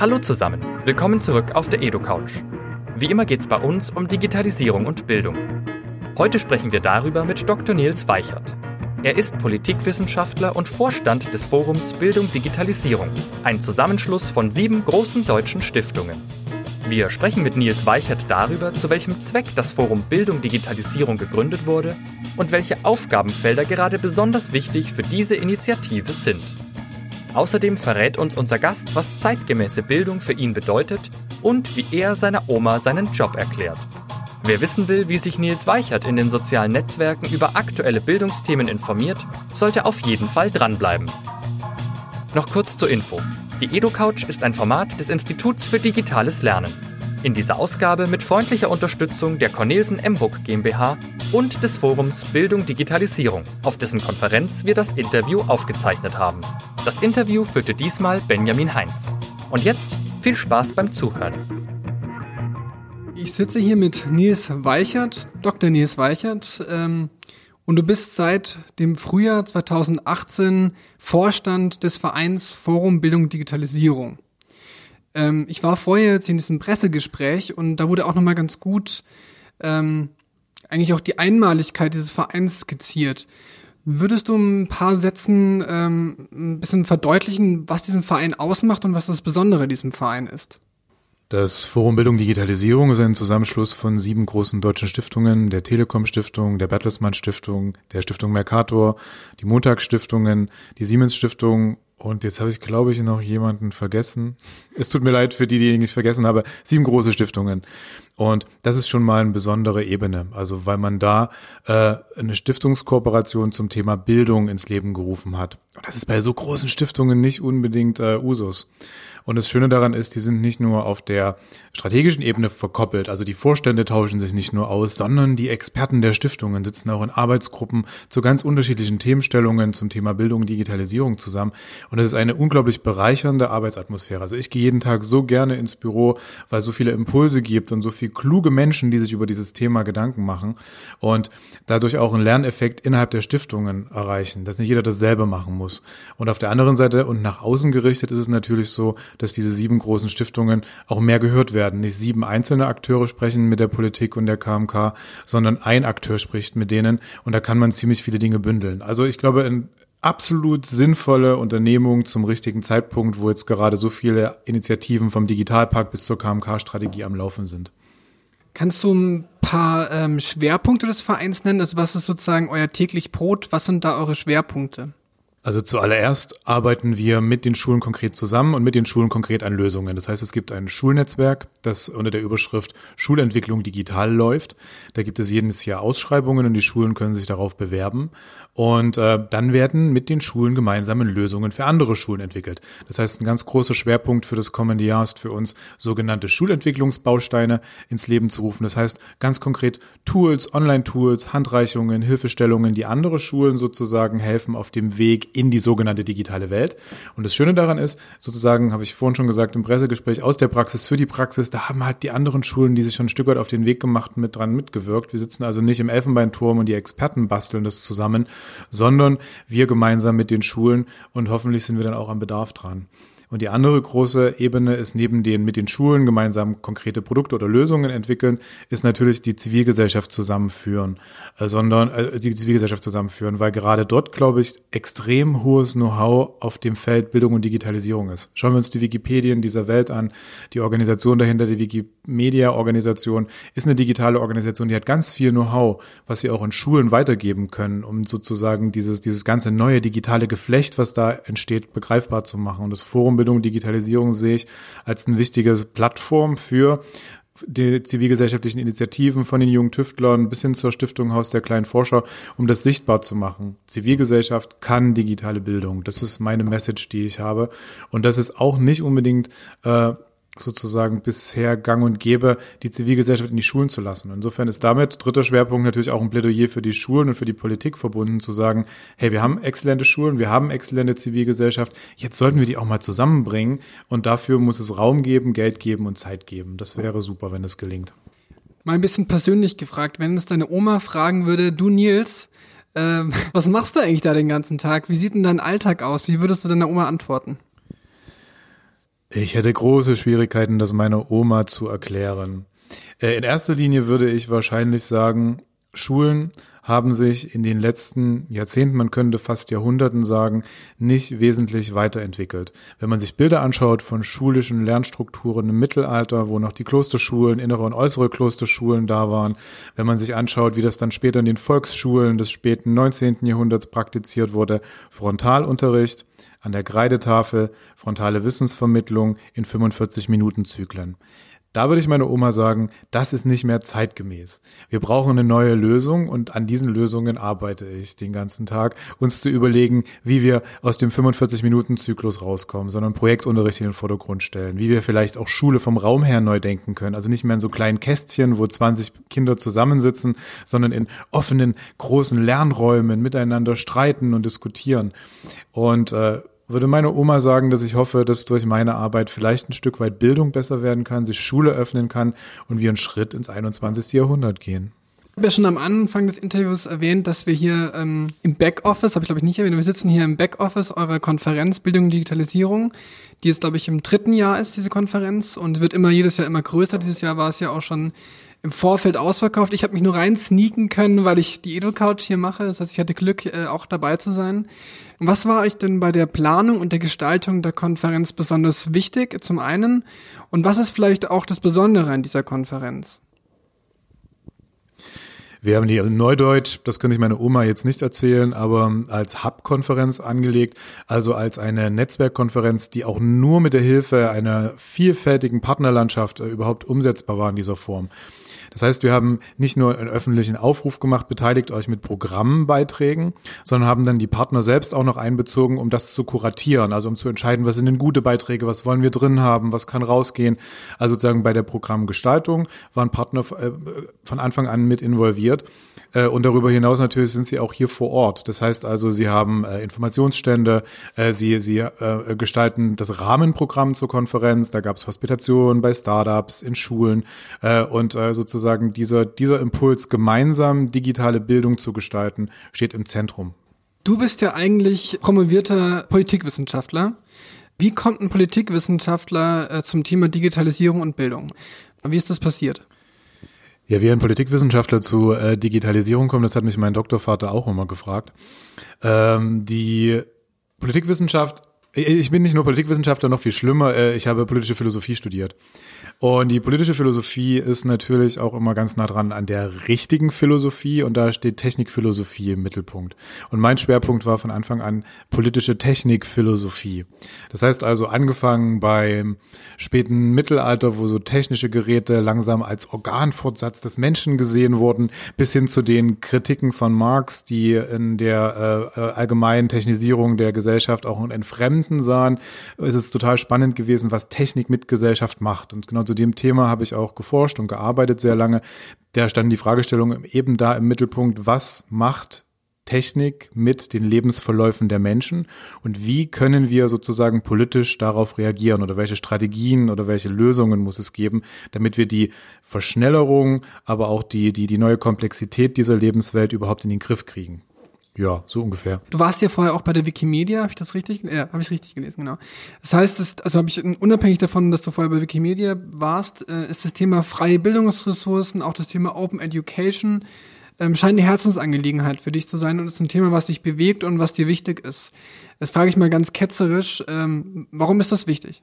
Hallo zusammen, willkommen zurück auf der EdoCouch. Wie immer geht es bei uns um Digitalisierung und Bildung. Heute sprechen wir darüber mit Dr. Nils Weichert. Er ist Politikwissenschaftler und Vorstand des Forums Bildung Digitalisierung, ein Zusammenschluss von sieben großen deutschen Stiftungen. Wir sprechen mit Nils Weichert darüber, zu welchem Zweck das Forum Bildung Digitalisierung gegründet wurde und welche Aufgabenfelder gerade besonders wichtig für diese Initiative sind. Außerdem verrät uns unser Gast, was zeitgemäße Bildung für ihn bedeutet und wie er seiner Oma seinen Job erklärt. Wer wissen will, wie sich Nils Weichert in den sozialen Netzwerken über aktuelle Bildungsthemen informiert, sollte auf jeden Fall dranbleiben. Noch kurz zur Info. Die EduCouch ist ein Format des Instituts für digitales Lernen. In dieser Ausgabe mit freundlicher Unterstützung der Cornelsen Emburg GmbH und des Forums Bildung Digitalisierung, auf dessen Konferenz wir das Interview aufgezeichnet haben. Das Interview führte diesmal Benjamin Heinz. Und jetzt viel Spaß beim Zuhören. Ich sitze hier mit Nils Weichert, Dr. Nils Weichert, ähm, und du bist seit dem Frühjahr 2018 Vorstand des Vereins Forum Bildung Digitalisierung. Ähm, ich war vorher jetzt in diesem Pressegespräch und da wurde auch nochmal ganz gut ähm, eigentlich auch die Einmaligkeit dieses Vereins skizziert. Würdest du ein paar Sätzen ähm, ein bisschen verdeutlichen, was diesen Verein ausmacht und was das Besondere diesem Verein ist? Das Forum Bildung Digitalisierung ist ein Zusammenschluss von sieben großen deutschen Stiftungen, der Telekom Stiftung, der Bertelsmann Stiftung, der Stiftung Mercator, die Montagsstiftungen, die Siemens Stiftung und jetzt habe ich, glaube ich, noch jemanden vergessen. Es tut mir leid für die, die ich vergessen habe. Sieben große Stiftungen. Und das ist schon mal eine besondere Ebene. Also weil man da äh, eine Stiftungskooperation zum Thema Bildung ins Leben gerufen hat. Und das ist bei so großen Stiftungen nicht unbedingt äh, Usus. Und das Schöne daran ist, die sind nicht nur auf der strategischen Ebene verkoppelt, also die Vorstände tauschen sich nicht nur aus, sondern die Experten der Stiftungen sitzen auch in Arbeitsgruppen zu ganz unterschiedlichen Themenstellungen zum Thema Bildung und Digitalisierung zusammen. Und es ist eine unglaublich bereichernde Arbeitsatmosphäre. Also ich gehe jeden Tag so gerne ins Büro, weil es so viele Impulse gibt und so viele kluge Menschen, die sich über dieses Thema Gedanken machen und dadurch auch einen Lerneffekt innerhalb der Stiftungen erreichen, dass nicht jeder dasselbe machen muss. Und auf der anderen Seite und nach außen gerichtet ist es natürlich so, dass diese sieben großen Stiftungen auch mehr gehört werden. Nicht sieben einzelne Akteure sprechen mit der Politik und der KMK, sondern ein Akteur spricht mit denen und da kann man ziemlich viele Dinge bündeln. Also ich glaube, ein absolut sinnvolle Unternehmung zum richtigen Zeitpunkt, wo jetzt gerade so viele Initiativen vom Digitalpark bis zur KMK-Strategie am Laufen sind. Kannst du ein paar ähm, Schwerpunkte des Vereins nennen? Also was ist sozusagen euer täglich Brot? Was sind da eure Schwerpunkte? Also zuallererst arbeiten wir mit den Schulen konkret zusammen und mit den Schulen konkret an Lösungen. Das heißt, es gibt ein Schulnetzwerk, das unter der Überschrift Schulentwicklung digital läuft. Da gibt es jedes Jahr Ausschreibungen und die Schulen können sich darauf bewerben. Und äh, dann werden mit den Schulen gemeinsame Lösungen für andere Schulen entwickelt. Das heißt, ein ganz großer Schwerpunkt für das kommende Jahr ist für uns, sogenannte Schulentwicklungsbausteine ins Leben zu rufen. Das heißt, ganz konkret Tools, Online-Tools, Handreichungen, Hilfestellungen, die andere Schulen sozusagen helfen auf dem Weg in die sogenannte digitale Welt. Und das Schöne daran ist, sozusagen, habe ich vorhin schon gesagt, im Pressegespräch aus der Praxis für die Praxis, da haben halt die anderen Schulen, die sich schon ein Stück weit auf den Weg gemacht, mit dran mitgewirkt. Wir sitzen also nicht im Elfenbeinturm und die Experten basteln das zusammen, sondern wir gemeinsam mit den Schulen und hoffentlich sind wir dann auch am Bedarf dran. Und die andere große Ebene ist neben den mit den Schulen gemeinsam konkrete Produkte oder Lösungen entwickeln, ist natürlich die Zivilgesellschaft zusammenführen, äh, sondern äh, die Zivilgesellschaft zusammenführen, weil gerade dort, glaube ich, extrem hohes Know-how auf dem Feld Bildung und Digitalisierung ist. Schauen wir uns die Wikipedien dieser Welt an. Die Organisation dahinter, die Wikimedia-Organisation, ist eine digitale Organisation, die hat ganz viel Know-how, was sie auch in Schulen weitergeben können, um sozusagen dieses, dieses ganze neue digitale Geflecht, was da entsteht, begreifbar zu machen. Und das Forum Bildung, Digitalisierung sehe ich als eine wichtige Plattform für die zivilgesellschaftlichen Initiativen von den jungen Tüftlern bis hin zur Stiftung Haus der kleinen Forscher, um das sichtbar zu machen. Zivilgesellschaft kann digitale Bildung. Das ist meine Message, die ich habe. Und das ist auch nicht unbedingt äh, sozusagen bisher gang und gäbe, die Zivilgesellschaft in die Schulen zu lassen. Insofern ist damit dritter Schwerpunkt natürlich auch ein Plädoyer für die Schulen und für die Politik verbunden, zu sagen, hey, wir haben exzellente Schulen, wir haben exzellente Zivilgesellschaft, jetzt sollten wir die auch mal zusammenbringen und dafür muss es Raum geben, Geld geben und Zeit geben. Das wäre super, wenn es gelingt. Mal ein bisschen persönlich gefragt, wenn es deine Oma fragen würde, du Nils, äh, was machst du eigentlich da den ganzen Tag? Wie sieht denn dein Alltag aus? Wie würdest du deiner Oma antworten? Ich hätte große Schwierigkeiten, das meiner Oma zu erklären. Äh, in erster Linie würde ich wahrscheinlich sagen, Schulen haben sich in den letzten Jahrzehnten, man könnte fast Jahrhunderten sagen, nicht wesentlich weiterentwickelt. Wenn man sich Bilder anschaut von schulischen Lernstrukturen im Mittelalter, wo noch die Klosterschulen, innere und äußere Klosterschulen da waren, wenn man sich anschaut, wie das dann später in den Volksschulen des späten 19. Jahrhunderts praktiziert wurde, Frontalunterricht, an der Kreidetafel, frontale Wissensvermittlung in 45 Minuten Zyklen. Da würde ich meine Oma sagen, das ist nicht mehr zeitgemäß. Wir brauchen eine neue Lösung und an diesen Lösungen arbeite ich den ganzen Tag, uns zu überlegen, wie wir aus dem 45-Minuten-Zyklus rauskommen, sondern Projektunterricht in den Vordergrund stellen, wie wir vielleicht auch Schule vom Raum her neu denken können. Also nicht mehr in so kleinen Kästchen, wo 20 Kinder zusammensitzen, sondern in offenen, großen Lernräumen miteinander streiten und diskutieren. Und äh, würde meine Oma sagen, dass ich hoffe, dass durch meine Arbeit vielleicht ein Stück weit Bildung besser werden kann, sich Schule öffnen kann und wir einen Schritt ins 21. Jahrhundert gehen. Ich habe ja schon am Anfang des Interviews erwähnt, dass wir hier ähm, im Backoffice, habe ich glaube ich nicht erwähnt, wir sitzen hier im Backoffice eurer Konferenz Bildung und Digitalisierung, die jetzt glaube ich im dritten Jahr ist, diese Konferenz und wird immer jedes Jahr immer größer. Dieses Jahr war es ja auch schon im Vorfeld ausverkauft. Ich habe mich nur rein sneaken können, weil ich die Edo-Couch hier mache. Das heißt, ich hatte Glück, äh, auch dabei zu sein. Was war euch denn bei der Planung und der Gestaltung der Konferenz besonders wichtig, zum einen? Und was ist vielleicht auch das Besondere an dieser Konferenz? Wir haben die Neudeutsch, das könnte ich meine Oma jetzt nicht erzählen, aber als Hub-Konferenz angelegt, also als eine Netzwerkkonferenz, die auch nur mit der Hilfe einer vielfältigen Partnerlandschaft äh, überhaupt umsetzbar war in dieser Form. Das heißt, wir haben nicht nur einen öffentlichen Aufruf gemacht, beteiligt euch mit Programmbeiträgen, sondern haben dann die Partner selbst auch noch einbezogen, um das zu kuratieren, also um zu entscheiden, was sind denn gute Beiträge, was wollen wir drin haben, was kann rausgehen. Also sozusagen bei der Programmgestaltung waren Partner äh, von Anfang an mit involviert. Äh, und darüber hinaus natürlich sind sie auch hier vor Ort. Das heißt also, sie haben äh, Informationsstände, sie, sie gestalten das Rahmenprogramm zur Konferenz. Da gab es Hospitation bei Startups, in Schulen und sozusagen dieser, dieser Impuls, gemeinsam digitale Bildung zu gestalten, steht im Zentrum. Du bist ja eigentlich promovierter Politikwissenschaftler. Wie kommt ein Politikwissenschaftler äh, zum Thema Digitalisierung und Bildung? Wie ist das passiert? Ja, wie ein Politikwissenschaftler zu äh, Digitalisierung kommt, das hat mich mein Doktorvater auch immer gefragt. Ähm, die Politikwissenschaft, ich bin nicht nur Politikwissenschaftler, noch viel schlimmer, äh, ich habe politische Philosophie studiert. Und die politische Philosophie ist natürlich auch immer ganz nah dran an der richtigen Philosophie und da steht Technikphilosophie im Mittelpunkt. Und mein Schwerpunkt war von Anfang an politische Technikphilosophie. Das heißt also angefangen beim späten Mittelalter, wo so technische Geräte langsam als Organfortsatz des Menschen gesehen wurden, bis hin zu den Kritiken von Marx, die in der äh, äh allgemeinen Technisierung der Gesellschaft auch ein Entfremden sahen. Es ist total spannend gewesen, was Technik mit Gesellschaft macht. Und genau zu dem Thema habe ich auch geforscht und gearbeitet sehr lange. Da stand die Fragestellung eben da im Mittelpunkt, was macht Technik mit den Lebensverläufen der Menschen und wie können wir sozusagen politisch darauf reagieren oder welche Strategien oder welche Lösungen muss es geben, damit wir die Verschnellerung, aber auch die, die, die neue Komplexität dieser Lebenswelt überhaupt in den Griff kriegen. Ja, so ungefähr. Du warst ja vorher auch bei der Wikimedia, habe ich das richtig? Ja, habe ich richtig gelesen, genau. Das heißt, das, also habe ich unabhängig davon, dass du vorher bei Wikimedia warst, äh, ist das Thema freie Bildungsressourcen, auch das Thema Open Education, ähm, scheint eine Herzensangelegenheit für dich zu sein und ist ein Thema, was dich bewegt und was dir wichtig ist. Das frage ich mal ganz ketzerisch, ähm, warum ist das wichtig?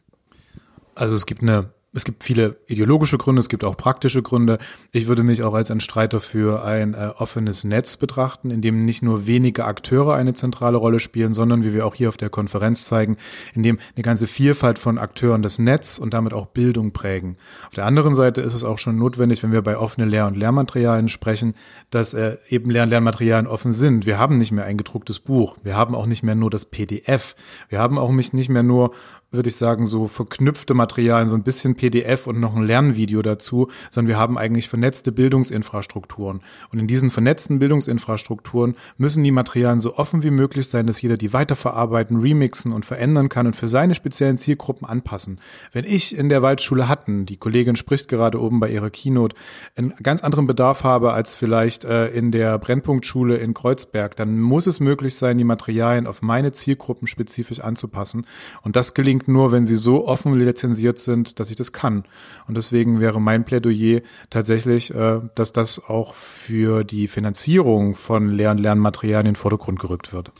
Also es gibt eine es gibt viele ideologische Gründe, es gibt auch praktische Gründe. Ich würde mich auch als ein Streiter für ein äh, offenes Netz betrachten, in dem nicht nur wenige Akteure eine zentrale Rolle spielen, sondern wie wir auch hier auf der Konferenz zeigen, in dem eine ganze Vielfalt von Akteuren das Netz und damit auch Bildung prägen. Auf der anderen Seite ist es auch schon notwendig, wenn wir bei offenen Lehr- und Lehrmaterialien sprechen, dass äh, eben Lehr- und Lernmaterialien offen sind. Wir haben nicht mehr ein gedrucktes Buch. Wir haben auch nicht mehr nur das PDF. Wir haben auch nicht mehr nur würde ich sagen, so verknüpfte Materialien, so ein bisschen PDF und noch ein Lernvideo dazu, sondern wir haben eigentlich vernetzte Bildungsinfrastrukturen. Und in diesen vernetzten Bildungsinfrastrukturen müssen die Materialien so offen wie möglich sein, dass jeder die weiterverarbeiten, remixen und verändern kann und für seine speziellen Zielgruppen anpassen. Wenn ich in der Waldschule hatten, die Kollegin spricht gerade oben bei ihrer Keynote, einen ganz anderen Bedarf habe als vielleicht äh, in der Brennpunktschule in Kreuzberg, dann muss es möglich sein, die Materialien auf meine Zielgruppen spezifisch anzupassen. Und das gelingt nur, wenn sie so offen lizenziert sind, dass ich das kann. Und deswegen wäre mein Plädoyer tatsächlich, äh, dass das auch für die Finanzierung von Lehr- und Lernmaterialien in den Vordergrund gerückt wird.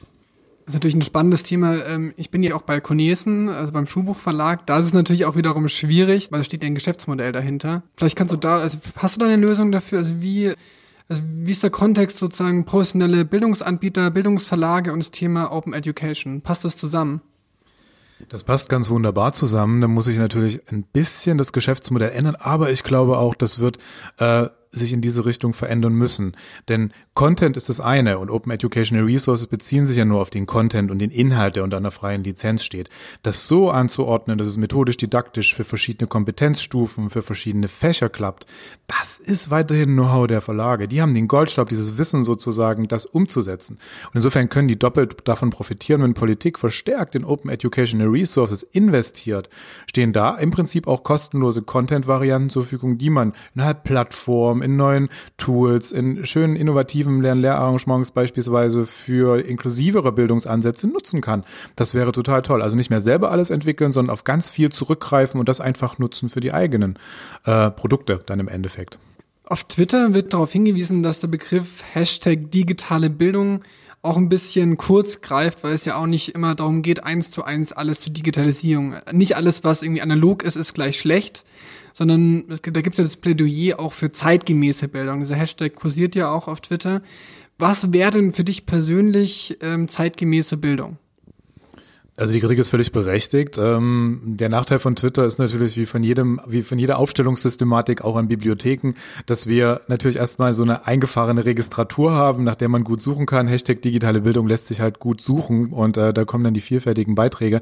Das ist natürlich ein spannendes Thema. Ähm, ich bin ja auch bei Conesen, also beim Schulbuchverlag. Da ist es natürlich auch wiederum schwierig, weil da steht ja ein Geschäftsmodell dahinter. Vielleicht kannst du da, also hast du da eine Lösung dafür? Also wie, also wie ist der Kontext sozusagen professionelle Bildungsanbieter, Bildungsverlage und das Thema Open Education? Passt das zusammen? Das passt ganz wunderbar zusammen. Da muss ich natürlich ein bisschen das Geschäftsmodell ändern, aber ich glaube auch, das wird äh, sich in diese Richtung verändern müssen. Denn Content ist das eine und Open Educational Resources beziehen sich ja nur auf den Content und den Inhalt, der unter einer freien Lizenz steht. Das so anzuordnen, dass es methodisch didaktisch für verschiedene Kompetenzstufen, für verschiedene Fächer klappt, das ist weiterhin Know-how der Verlage. Die haben den Goldstab, dieses Wissen sozusagen, das umzusetzen. Und insofern können die doppelt davon profitieren, wenn Politik verstärkt in Open Educational Resources investiert, stehen da im Prinzip auch kostenlose Content-Varianten zur Verfügung, die man innerhalb Plattform, in neuen Tools, in schönen innovativen Lern-Lehrarrangements beispielsweise für inklusivere Bildungsansätze nutzen kann. Das wäre total toll. Also nicht mehr selber alles entwickeln, sondern auf ganz viel zurückgreifen und das einfach nutzen für die eigenen äh, Produkte dann im Endeffekt. Auf Twitter wird darauf hingewiesen, dass der Begriff Hashtag digitale Bildung auch ein bisschen kurz greift, weil es ja auch nicht immer darum geht, eins zu eins alles zur Digitalisierung. Nicht alles, was irgendwie analog ist, ist gleich schlecht, sondern es, da gibt es ja das Plädoyer auch für zeitgemäße Bildung. Dieser Hashtag kursiert ja auch auf Twitter. Was wäre denn für dich persönlich ähm, zeitgemäße Bildung? Also die Kritik ist völlig berechtigt. Ähm, der Nachteil von Twitter ist natürlich wie von jedem, wie von jeder Aufstellungssystematik auch an Bibliotheken, dass wir natürlich erstmal so eine eingefahrene Registratur haben, nach der man gut suchen kann. Hashtag digitale Bildung lässt sich halt gut suchen und äh, da kommen dann die vielfältigen Beiträge.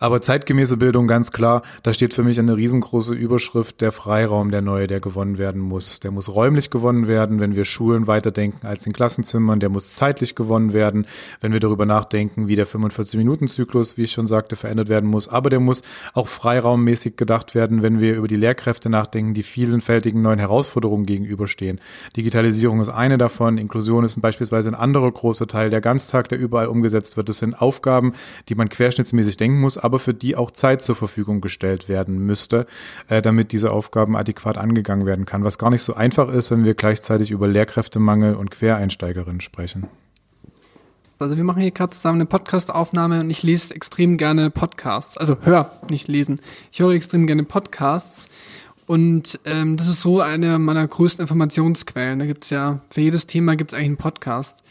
Aber zeitgemäße Bildung ganz klar, da steht für mich eine riesengroße Überschrift der Freiraum, der neue, der gewonnen werden muss. Der muss räumlich gewonnen werden, wenn wir Schulen weiterdenken als in Klassenzimmern. Der muss zeitlich gewonnen werden, wenn wir darüber nachdenken, wie der 45-Minuten-Zyklus, wie ich schon sagte, verändert werden muss. Aber der muss auch freiraummäßig gedacht werden, wenn wir über die Lehrkräfte nachdenken, die vielfältigen neuen Herausforderungen gegenüberstehen. Digitalisierung ist eine davon. Inklusion ist beispielsweise ein anderer großer Teil. Der Ganztag, der überall umgesetzt wird, das sind Aufgaben, die man querschnittsmäßig denken muss, aber für die auch Zeit zur Verfügung gestellt werden müsste, äh, damit diese Aufgaben adäquat angegangen werden kann. Was gar nicht so einfach ist, wenn wir gleichzeitig über Lehrkräftemangel und Quereinsteigerinnen sprechen. Also wir machen hier gerade zusammen eine Podcast-Aufnahme und ich lese extrem gerne Podcasts. Also hör, nicht lesen. Ich höre extrem gerne Podcasts. Und ähm, das ist so eine meiner größten Informationsquellen. Da gibt's ja, für jedes Thema gibt's eigentlich einen Podcast.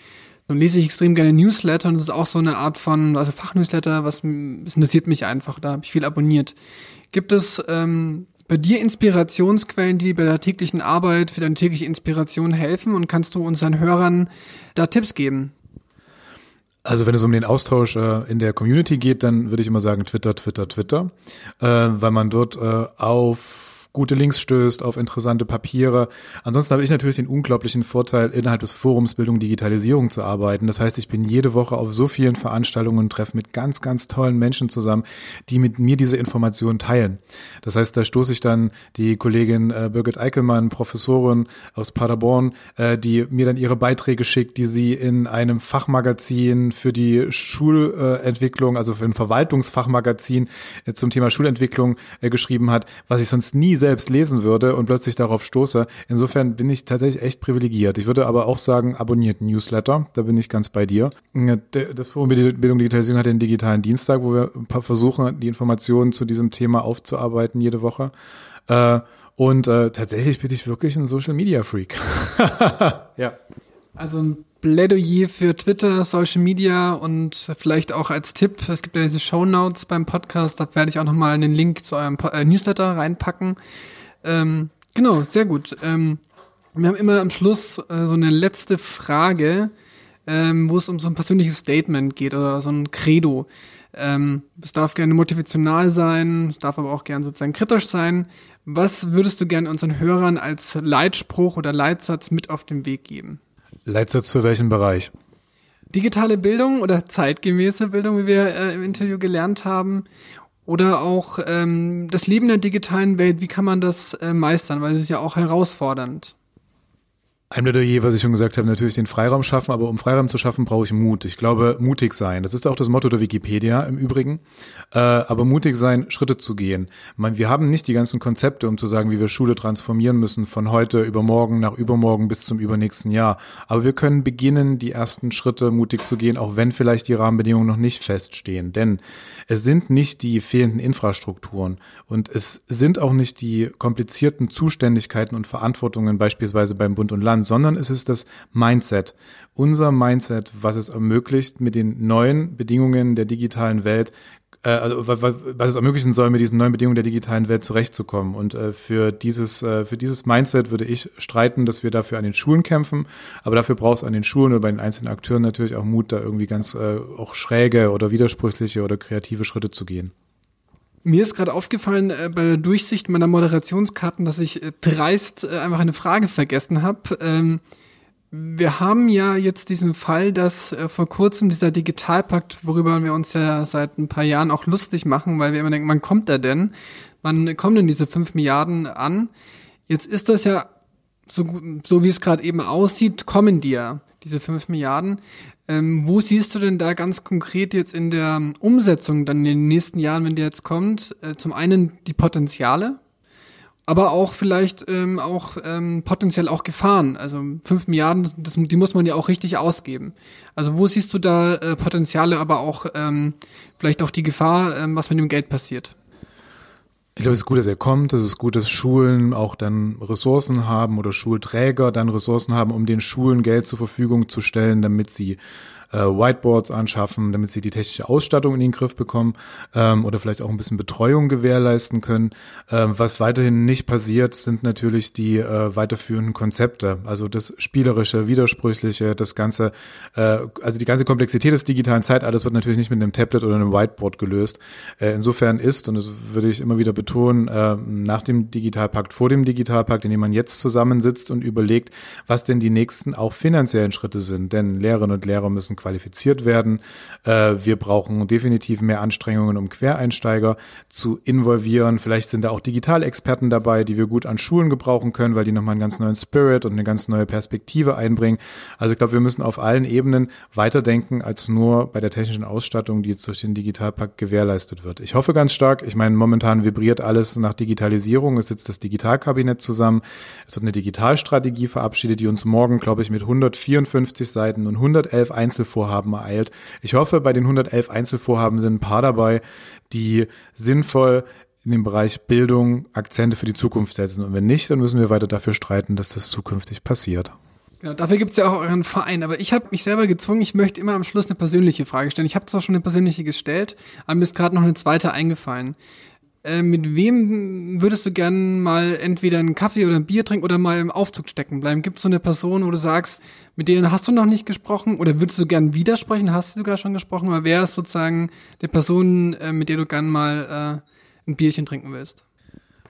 Dann lese ich extrem gerne Newsletter und das ist auch so eine Art von, also Fachnewsletter, was das interessiert mich einfach, da habe ich viel abonniert. Gibt es ähm, bei dir Inspirationsquellen, die bei der täglichen Arbeit für deine tägliche Inspiration helfen und kannst du unseren Hörern da Tipps geben? Also wenn es um den Austausch äh, in der Community geht, dann würde ich immer sagen Twitter, Twitter, Twitter, äh, weil man dort äh, auf gute Links stößt, auf interessante Papiere. Ansonsten habe ich natürlich den unglaublichen Vorteil, innerhalb des Forums Bildung Digitalisierung zu arbeiten. Das heißt, ich bin jede Woche auf so vielen Veranstaltungen und treffe mit ganz, ganz tollen Menschen zusammen, die mit mir diese Informationen teilen. Das heißt, da stoße ich dann die Kollegin äh, Birgit Eickelmann, Professorin aus Paderborn, äh, die mir dann ihre Beiträge schickt, die sie in einem Fachmagazin für die Schulentwicklung, also für ein Verwaltungsfachmagazin äh, zum Thema Schulentwicklung äh, geschrieben hat, was ich sonst nie selbst lesen würde und plötzlich darauf stoße. Insofern bin ich tatsächlich echt privilegiert. Ich würde aber auch sagen, abonniert Newsletter, da bin ich ganz bei dir. Das Forum Bildung Digitalisierung hat den digitalen Dienstag, wo wir versuchen, die Informationen zu diesem Thema aufzuarbeiten jede Woche. Äh, und äh, tatsächlich bin ich wirklich ein Social Media Freak. ja. Also ein Plädoyer für Twitter, Social Media und vielleicht auch als Tipp, es gibt ja diese Show Notes beim Podcast, da werde ich auch nochmal einen Link zu eurem äh, Newsletter reinpacken. Ähm, genau, sehr gut. Ähm, wir haben immer am Schluss äh, so eine letzte Frage, ähm, wo es um so ein persönliches Statement geht oder so ein Credo. Ähm, es darf gerne motivational sein, es darf aber auch gerne sozusagen kritisch sein. Was würdest du gerne unseren Hörern als Leitspruch oder Leitsatz mit auf den Weg geben? Leitsatz für welchen Bereich? Digitale Bildung oder zeitgemäße Bildung, wie wir äh, im Interview gelernt haben. Oder auch ähm, das Leben in der digitalen Welt, wie kann man das äh, meistern? Weil es ist ja auch herausfordernd. Ein Plädoyer, was ich schon gesagt habe, natürlich den Freiraum schaffen, aber um Freiraum zu schaffen, brauche ich Mut. Ich glaube, mutig sein. Das ist auch das Motto der Wikipedia im Übrigen. Äh, aber mutig sein, Schritte zu gehen. meine, wir haben nicht die ganzen Konzepte, um zu sagen, wie wir Schule transformieren müssen, von heute über morgen nach übermorgen bis zum übernächsten Jahr. Aber wir können beginnen, die ersten Schritte mutig zu gehen, auch wenn vielleicht die Rahmenbedingungen noch nicht feststehen. Denn es sind nicht die fehlenden Infrastrukturen und es sind auch nicht die komplizierten Zuständigkeiten und Verantwortungen beispielsweise beim Bund und Land, sondern es ist das Mindset. Unser Mindset, was es ermöglicht, mit den neuen Bedingungen der digitalen Welt äh, also was es ermöglichen soll, mit diesen neuen Bedingungen der digitalen Welt zurechtzukommen. Und äh, für dieses äh, für dieses Mindset würde ich streiten, dass wir dafür an den Schulen kämpfen. Aber dafür braucht es an den Schulen oder bei den einzelnen Akteuren natürlich auch Mut, da irgendwie ganz auch schräge oder widersprüchliche oder kreative Schritte zu gehen. Mir ist gerade aufgefallen äh, bei der Durchsicht meiner Moderationskarten, dass ich äh, dreist äh, einfach eine Frage vergessen habe. Ähm, wir haben ja jetzt diesen Fall, dass äh, vor kurzem dieser Digitalpakt, worüber wir uns ja seit ein paar Jahren auch lustig machen, weil wir immer denken, wann kommt er denn? Wann kommen denn diese fünf Milliarden an? Jetzt ist das ja so, so wie es gerade eben aussieht, kommen die ja, diese fünf Milliarden. Ähm, wo siehst du denn da ganz konkret jetzt in der Umsetzung dann in den nächsten Jahren, wenn der jetzt kommt, äh, zum einen die Potenziale, aber auch vielleicht ähm, auch ähm, potenziell auch Gefahren. Also fünf Milliarden, das, die muss man ja auch richtig ausgeben. Also wo siehst du da äh, Potenziale, aber auch ähm, vielleicht auch die Gefahr, ähm, was mit dem Geld passiert? Ich glaube, es ist gut, dass er kommt. Es ist gut, dass Schulen auch dann Ressourcen haben oder Schulträger dann Ressourcen haben, um den Schulen Geld zur Verfügung zu stellen, damit sie äh, Whiteboards anschaffen, damit sie die technische Ausstattung in den Griff bekommen ähm, oder vielleicht auch ein bisschen Betreuung gewährleisten können. Ähm, was weiterhin nicht passiert, sind natürlich die äh, weiterführenden Konzepte, also das spielerische, widersprüchliche, das ganze, äh, also die ganze Komplexität des digitalen Zeitalters wird natürlich nicht mit einem Tablet oder einem Whiteboard gelöst. Äh, insofern ist, und das würde ich immer wieder betonen, äh, nach dem Digitalpakt, vor dem Digitalpakt, in dem man jetzt zusammensitzt und überlegt, was denn die nächsten auch finanziellen Schritte sind. Denn Lehrerinnen und Lehrer müssen qualifiziert werden. Äh, wir brauchen definitiv mehr Anstrengungen, um Quereinsteiger zu involvieren. Vielleicht sind da auch Digitalexperten dabei, die wir gut an Schulen gebrauchen können, weil die nochmal einen ganz neuen Spirit und eine ganz neue Perspektive einbringen. Also ich glaube, wir müssen auf allen Ebenen weiterdenken als nur bei der technischen Ausstattung, die jetzt durch den Digitalpakt gewährleistet wird. Ich hoffe ganz stark, ich meine, momentan vibriert alles nach Digitalisierung. Es sitzt das Digitalkabinett zusammen. Es wird eine Digitalstrategie verabschiedet, die uns morgen, glaube ich, mit 154 Seiten und 111 Einzelvorlagen Einzelvorhaben ereilt. Ich hoffe, bei den 111 Einzelvorhaben sind ein paar dabei, die sinnvoll in dem Bereich Bildung Akzente für die Zukunft setzen. Und wenn nicht, dann müssen wir weiter dafür streiten, dass das zukünftig passiert. Genau, dafür gibt es ja auch euren Verein. Aber ich habe mich selber gezwungen, ich möchte immer am Schluss eine persönliche Frage stellen. Ich habe zwar schon eine persönliche gestellt, aber mir ist gerade noch eine zweite eingefallen. Äh, mit wem würdest du gern mal entweder einen Kaffee oder ein Bier trinken oder mal im Aufzug stecken bleiben? Gibt es so eine Person, wo du sagst, mit denen hast du noch nicht gesprochen oder würdest du gern widersprechen? Hast du sogar schon gesprochen? Oder wer ist sozusagen der Person, äh, mit der du gern mal äh, ein Bierchen trinken willst?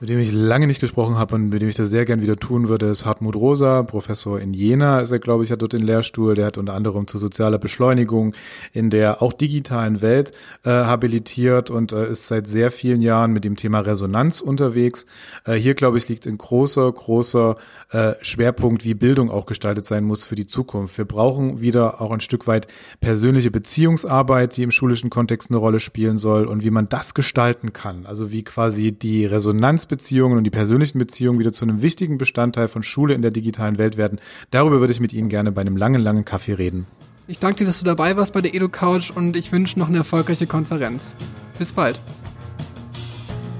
Mit dem ich lange nicht gesprochen habe und mit dem ich das sehr gern wieder tun würde, ist Hartmut Rosa, Professor in Jena ist er, glaube ich, hat dort den Lehrstuhl. Der hat unter anderem zu sozialer Beschleunigung in der auch digitalen Welt äh, habilitiert und äh, ist seit sehr vielen Jahren mit dem Thema Resonanz unterwegs. Äh, hier, glaube ich, liegt ein großer, großer äh, Schwerpunkt, wie Bildung auch gestaltet sein muss für die Zukunft. Wir brauchen wieder auch ein Stück weit persönliche Beziehungsarbeit, die im schulischen Kontext eine Rolle spielen soll und wie man das gestalten kann. Also wie quasi die Resonanz Beziehungen und die persönlichen Beziehungen wieder zu einem wichtigen Bestandteil von Schule in der digitalen Welt werden. Darüber würde ich mit Ihnen gerne bei einem langen, langen Kaffee reden. Ich danke dir, dass du dabei warst bei der EduCouch und ich wünsche noch eine erfolgreiche Konferenz. Bis bald.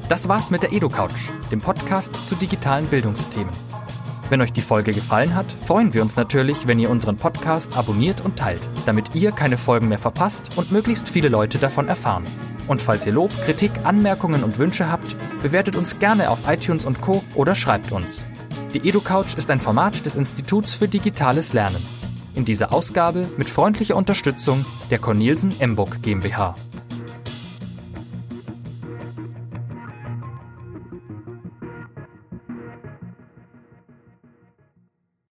Das war's mit der EduCouch, dem Podcast zu digitalen Bildungsthemen. Wenn euch die Folge gefallen hat, freuen wir uns natürlich, wenn ihr unseren Podcast abonniert und teilt, damit ihr keine Folgen mehr verpasst und möglichst viele Leute davon erfahren. Und falls ihr Lob, Kritik, Anmerkungen und Wünsche habt, bewertet uns gerne auf iTunes und Co. oder schreibt uns. Die EduCouch ist ein Format des Instituts für digitales Lernen. In dieser Ausgabe mit freundlicher Unterstützung der Cornelsen Emburg GmbH.